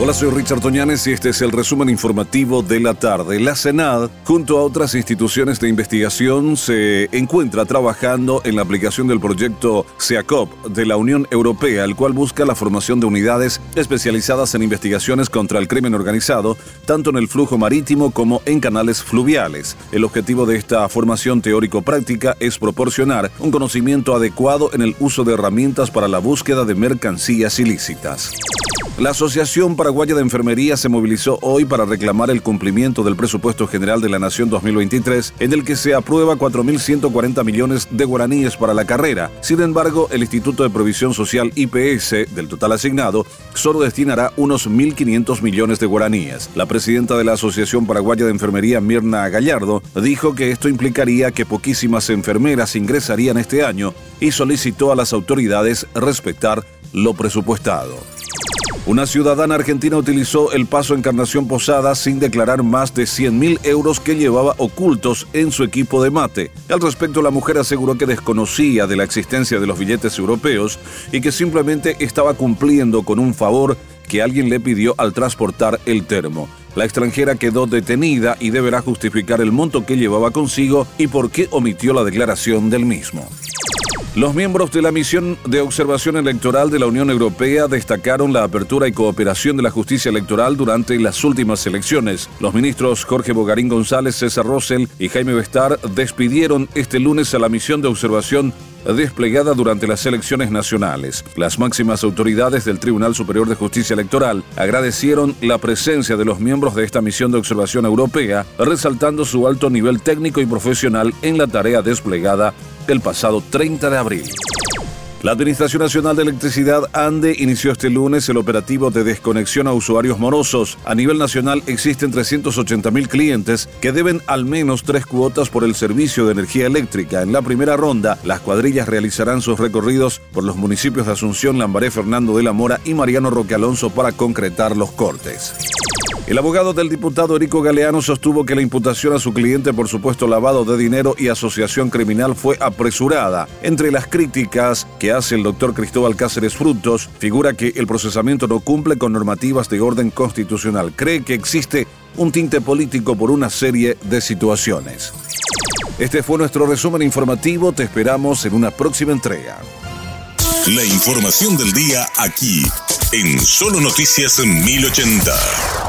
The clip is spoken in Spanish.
Hola, soy Richard Toñanes y este es el resumen informativo de la tarde. La Senad, junto a otras instituciones de investigación, se encuentra trabajando en la aplicación del proyecto SEACOP de la Unión Europea, el cual busca la formación de unidades especializadas en investigaciones contra el crimen organizado, tanto en el flujo marítimo como en canales fluviales. El objetivo de esta formación teórico-práctica es proporcionar un conocimiento adecuado en el uso de herramientas para la búsqueda de mercancías ilícitas. La Asociación Paraguaya de Enfermería se movilizó hoy para reclamar el cumplimiento del presupuesto general de la Nación 2023, en el que se aprueba 4.140 millones de guaraníes para la carrera. Sin embargo, el Instituto de Provisión Social IPS, del total asignado, solo destinará unos 1.500 millones de guaraníes. La presidenta de la Asociación Paraguaya de Enfermería, Mirna Gallardo, dijo que esto implicaría que poquísimas enfermeras ingresarían este año y solicitó a las autoridades respetar lo presupuestado. Una ciudadana argentina utilizó el paso Encarnación Posada sin declarar más de 100 mil euros que llevaba ocultos en su equipo de mate. Al respecto, la mujer aseguró que desconocía de la existencia de los billetes europeos y que simplemente estaba cumpliendo con un favor que alguien le pidió al transportar el termo. La extranjera quedó detenida y deberá justificar el monto que llevaba consigo y por qué omitió la declaración del mismo. Los miembros de la misión de observación electoral de la Unión Europea destacaron la apertura y cooperación de la justicia electoral durante las últimas elecciones. Los ministros Jorge Bogarín González, César Rosell y Jaime Bestar despidieron este lunes a la misión de observación desplegada durante las elecciones nacionales. Las máximas autoridades del Tribunal Superior de Justicia Electoral agradecieron la presencia de los miembros de esta misión de observación europea, resaltando su alto nivel técnico y profesional en la tarea desplegada el pasado 30 de abril. La Administración Nacional de Electricidad ANDE inició este lunes el operativo de desconexión a usuarios morosos. A nivel nacional existen 380.000 clientes que deben al menos tres cuotas por el servicio de energía eléctrica. En la primera ronda, las cuadrillas realizarán sus recorridos por los municipios de Asunción, Lambaré, Fernando de la Mora y Mariano Roque Alonso para concretar los cortes. El abogado del diputado Erico Galeano sostuvo que la imputación a su cliente por supuesto lavado de dinero y asociación criminal fue apresurada. Entre las críticas que hace el doctor Cristóbal Cáceres Frutos, figura que el procesamiento no cumple con normativas de orden constitucional. Cree que existe un tinte político por una serie de situaciones. Este fue nuestro resumen informativo. Te esperamos en una próxima entrega. La información del día aquí, en Solo Noticias 1080.